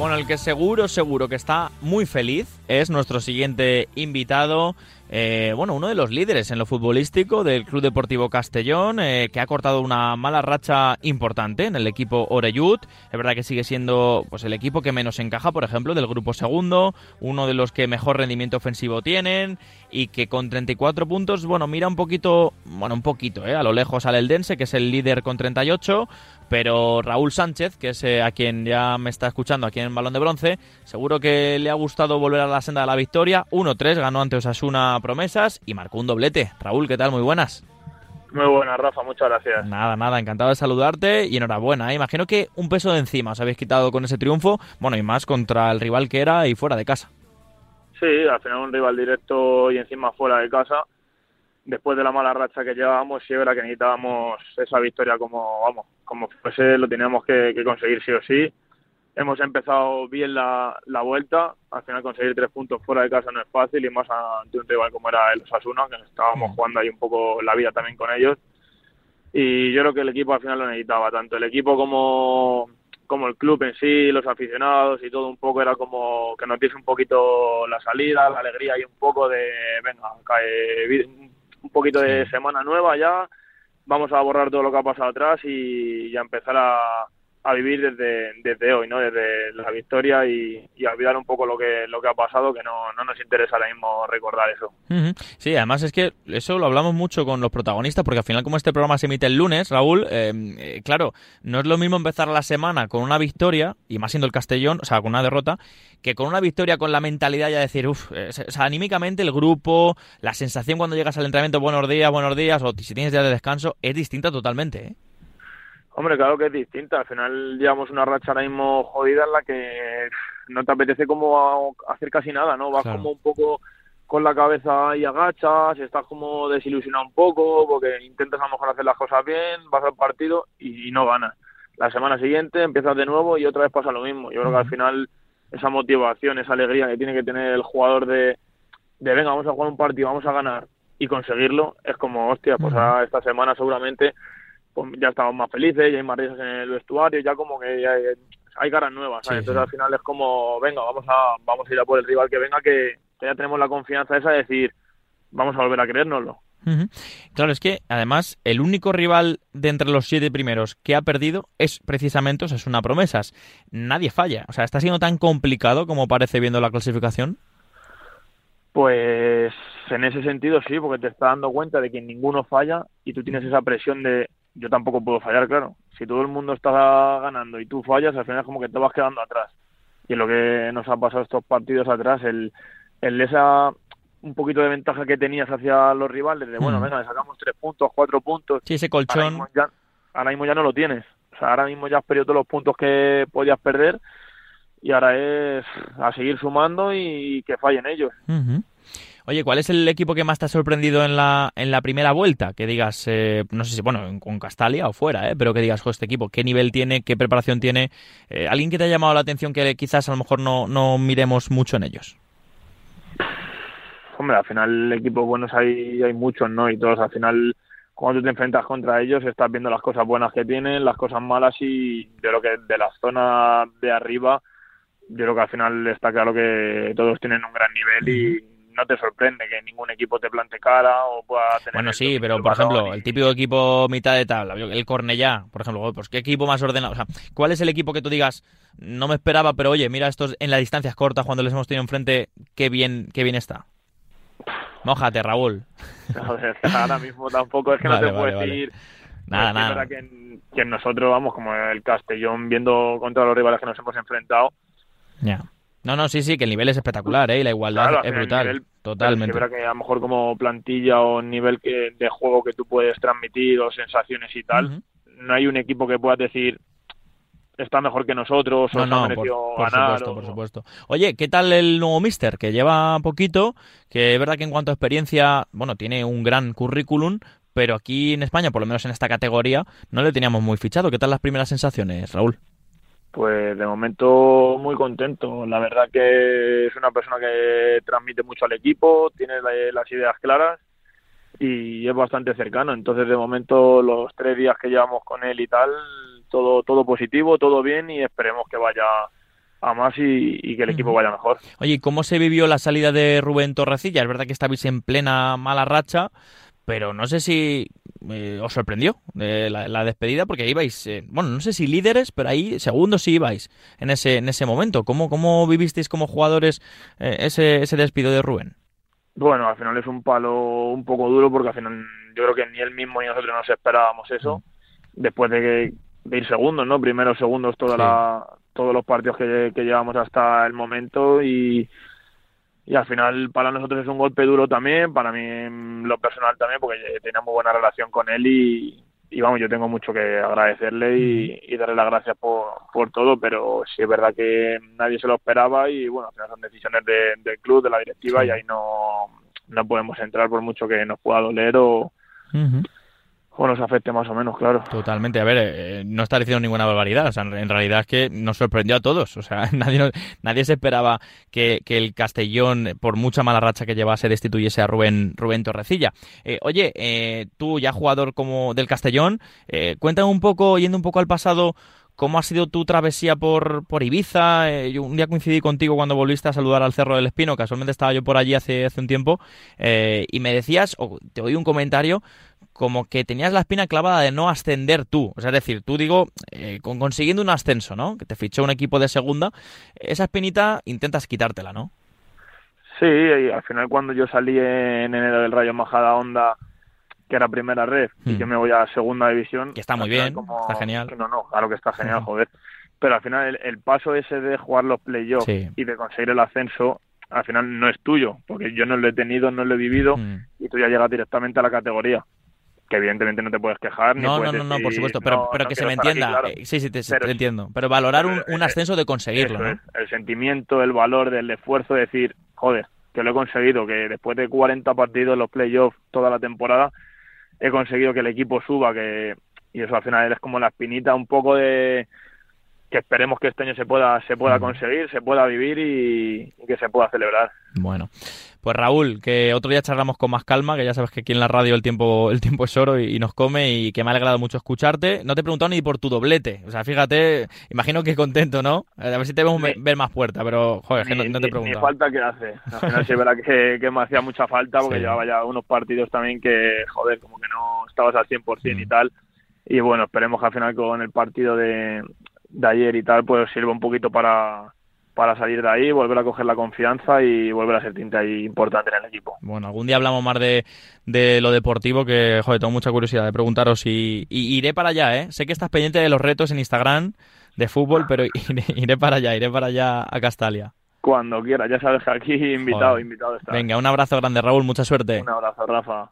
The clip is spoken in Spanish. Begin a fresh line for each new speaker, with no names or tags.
Bueno, el que seguro, seguro que está muy feliz es nuestro siguiente invitado. Eh, bueno, uno de los líderes en lo futbolístico del Club Deportivo Castellón, eh, que ha cortado una mala racha importante en el equipo Oreyut. Es verdad que sigue siendo pues, el equipo que menos encaja, por ejemplo, del grupo segundo, uno de los que mejor rendimiento ofensivo tienen y que con 34 puntos, bueno, mira un poquito, bueno, un poquito, eh, a lo lejos al Eldense, que es el líder con 38, pero Raúl Sánchez, que es a quien ya me está escuchando aquí en Balón de Bronce, seguro que le ha gustado volver a la senda de la victoria. 1-3, ganó ante Osasuna promesas y marcó un doblete. Raúl, ¿qué tal? Muy buenas.
Muy buenas, Rafa, muchas gracias.
Nada, nada, encantado de saludarte y enhorabuena. ¿eh? Imagino que un peso de encima os habéis quitado con ese triunfo, bueno, y más contra el rival que era y fuera de casa.
Sí, al final un rival directo y encima fuera de casa. Después de la mala racha que llevábamos, sí era que necesitábamos esa victoria como, vamos, como fuese, lo teníamos que, conseguir sí o sí. Hemos empezado bien la, la, vuelta, al final conseguir tres puntos fuera de casa no es fácil y más ante un rival como era el Osasuna, que estábamos mm. jugando ahí un poco la vida también con ellos. Y yo creo que el equipo al final lo necesitaba, tanto el equipo como, como el club en sí, los aficionados y todo un poco era como que nos diese un poquito la salida, la alegría y un poco de, venga, cae, un poquito de semana nueva ya, vamos a borrar todo lo que ha pasado atrás y, ya empezar a, a vivir desde, desde hoy, ¿no? Desde la victoria y, y, olvidar un poco lo que, lo que ha pasado, que no, no nos interesa ahora mismo recordar eso.
Sí, además es que eso lo hablamos mucho con los protagonistas, porque al final como este programa se emite el lunes, Raúl, eh, eh, claro, no es lo mismo empezar la semana con una victoria, y más siendo el Castellón, o sea, con una derrota, que con una victoria con la mentalidad ya de decir, uff, eh, o sea, anímicamente el grupo, la sensación cuando llegas al entrenamiento, buenos días, buenos días, o si tienes días de descanso, es distinta totalmente, ¿eh?
Hombre, claro que es distinta. Al final llevamos una racha ahora mismo jodida en la que no te apetece como hacer casi nada, ¿no? Vas como un poco con la cabeza y agachas, estás como desilusionado un poco porque intentas a lo mejor hacer las cosas bien, vas al partido y, no ganas. La semana siguiente empiezas de nuevo y otra vez pasa lo mismo. Yo creo que al final esa motivación, esa alegría que tiene que tener el jugador de, de venga, vamos a jugar un partido, vamos a ganar y conseguirlo, es como, hostia, pues esta semana seguramente pues ya estamos más felices, ya hay más risas en el vestuario, ya como que hay, caras nuevas, Entonces al final es como, venga, vamos a, vamos a ir a por el rival que venga, que, ya tenemos la confianza esa de decir, vamos a volver a creérnoslo.
Claro, es que además el único rival de entre los siete primeros que ha perdido es precisamente, o sea, es una promesas. Nadie falla. O sea, ¿está siendo tan complicado como parece viendo la clasificación?
Pues en ese sentido sí, porque te está dando cuenta de que ninguno falla y tú tienes esa presión de yo tampoco puedo fallar, claro. Si todo el mundo está ganando y tú fallas, al final es como que te vas quedando atrás. Y es lo que nos ha pasado estos partidos atrás, el, el esa un poquito de ventaja que tenías hacia los rivales, de bueno, mm. venga, le sacamos tres puntos, cuatro puntos.
Sí, ese colchón.
Ahora mismo, ya, ahora mismo ya no lo tienes. O sea, ahora mismo ya has perdido todos los puntos que podías perder y ahora es a seguir sumando y que fallen ellos.
Oye, ¿cuál es el equipo que más te ha sorprendido en la, en la primera vuelta? Que digas, eh, no sé si, bueno, con Castalia o fuera, eh, pero que digas, este equipo, ¿qué nivel tiene? ¿Qué preparación tiene? Eh, ¿Alguien que te ha llamado la atención que quizás a lo mejor no, no miremos mucho en ellos?
Hombre, al final equipos buenos hay, hay muchos, ¿no? Y todos al final cuando tú te enfrentas contra ellos estás viendo las cosas buenas que tienen, las cosas malas y yo creo que de la zona de arriba yo creo que al final está claro que todos tienen un gran nivel y no te sorprende que ningún equipo te plante cara o pueda tener...
Bueno, sí, pero por ejemplo, el típico equipo mitad de tabla, el Cornellá, por ejemplo, pues ¿qué equipo más ordenado? O sea, ¿cuál es el equipo que tú digas, no me esperaba, pero oye, mira estos en las distancias cortas cuando les hemos tenido enfrente, qué bien, qué bien está? Mójate, Raúl.
ahora mismo tampoco es que no te puedo decir... Nada, nada. Que, que nosotros, vamos, como el Castellón, viendo contra los rivales que nos hemos enfrentado,
ya. No, no, sí, sí, que el nivel es espectacular, ¿eh? Y la igualdad es brutal. totalmente.
Es que a lo mejor como plantilla o nivel que, de juego que tú puedes transmitir o sensaciones y tal, no hay un equipo que puedas decir está mejor que nosotros o no, no, por,
supuesto, por supuesto. Oye, ¿qué tal el nuevo Mister? Que lleva poquito, que es verdad que en cuanto a experiencia, bueno, tiene un gran currículum, pero aquí en España, por lo menos en esta categoría, no le teníamos muy fichado. ¿Qué tal las primeras sensaciones, Raúl?
Pues de momento muy contento. La verdad que es una persona que transmite mucho al equipo, tiene las ideas claras y es bastante cercano. Entonces de momento los tres días que llevamos con él y tal, todo todo positivo, todo bien y esperemos que vaya a más y, que el equipo vaya mejor.
Oye, ¿cómo se vivió la salida de Rubén Torrecilla? Es verdad que estabais en plena mala racha, pero no sé si eh, os sorprendió eh, la, despedida porque ibais, eh, bueno, no sé si líderes, pero ahí segundos sí ibais en ese, en ese momento. ¿Cómo, cómo vivisteis como jugadores ese, ese despido de Rubén?
Bueno, al final es un palo un poco duro porque al final yo creo que ni él mismo ni nosotros nos esperábamos eso. Mm. Después de, que, de ir segundos, ¿no? Primeros segundos toda la, todos los partidos que, que llevamos hasta el momento y, y al final para nosotros es un golpe duro también, para mí lo personal también, porque tenía muy buena relación con él y, y vamos, yo tengo mucho que agradecerle y, darle las gracias por, por todo, pero sí es verdad que nadie se lo esperaba y bueno, al final son decisiones del club, de la directiva y ahí no, no podemos entrar por mucho que nos pueda doler o, o nos afecte más o menos, claro.
Totalmente. A ver, eh, no está diciendo ninguna barbaridad. O sea, en realidad es que nos sorprendió a todos. O sea, nadie, nadie se esperaba que, el Castellón, por mucha mala racha que llevase, destituyese a Rubén, Rubén Torrecilla. Eh, oye, eh, tú ya jugador como del Castellón, cuéntame un poco, yendo un poco al pasado, ¿Cómo ha sido tu travesía por, por Ibiza? yo un día coincidí contigo cuando volviste a saludar al Cerro del Espino, casualmente estaba yo por allí hace, hace un tiempo, y me decías, o te oí un comentario como que tenías la espina clavada de no ascender tú. O sea, es decir, tú digo, eh, con, consiguiendo un ascenso, ¿no? Que te fichó un equipo de segunda, esa espinita intentas quitártela, ¿no?
Sí, y al final cuando yo salí en enero del Rayo Majada Onda, que era primera red, y que hmm. me voy a segunda división.
Que está muy bien, está genial.
No, no, claro que está genial, joder. Pero al final el, paso ese de jugar los playoffs y de conseguir el ascenso, al final no es tuyo, porque yo no lo he tenido, no lo he vivido, hmm. y tú ya llegas directamente a la categoría que evidentemente no te puedes quejar.
No,
ni
no, no, no, por supuesto, pero, pero que se me entienda. Eh, sí, sí, te, entiendo. Pero valorar un, ascenso de conseguirlo, ¿no?
el sentimiento, el valor del esfuerzo, de decir, joder, que lo he conseguido, que después de 40 partidos los playoffs toda la temporada, he conseguido que el equipo suba, que y eso al final es como la espinita un poco de que esperemos que este año se pueda se pueda conseguir, se pueda vivir y que se pueda celebrar.
Bueno, pues Raúl, que otro día charlamos con más calma, que ya sabes que aquí en la radio el tiempo, el tiempo es oro y, nos come y que me ha alegrado mucho escucharte. No te he preguntado ni por tu doblete. O sea, fíjate, imagino que contento, ¿no? A ver si te vemos ver más puerta, pero joder, no, te he preguntado.
Ni falta que hace. Al final sí verá que, que me hacía mucha falta porque llevaba ya unos partidos también que, joder, como que no estabas al 100% y mm. tal. Y bueno, esperemos que al final con el partido de, de ayer y tal, pues sirva un poquito para para salir de ahí, volver a coger la confianza y volver a ser tinte ahí importante en el equipo.
Bueno, algún día hablamos más de, de lo deportivo, que joder, tengo mucha curiosidad de preguntaros y, iré para allá, ¿eh? Sé que estás pendiente de los retos en Instagram de fútbol, pero iré, para allá, iré para allá a Castalia.
Cuando quiera, ya sabes que aquí invitado, invitado está.
Venga, un abrazo grande, Raúl, mucha suerte.
Un abrazo, Rafa.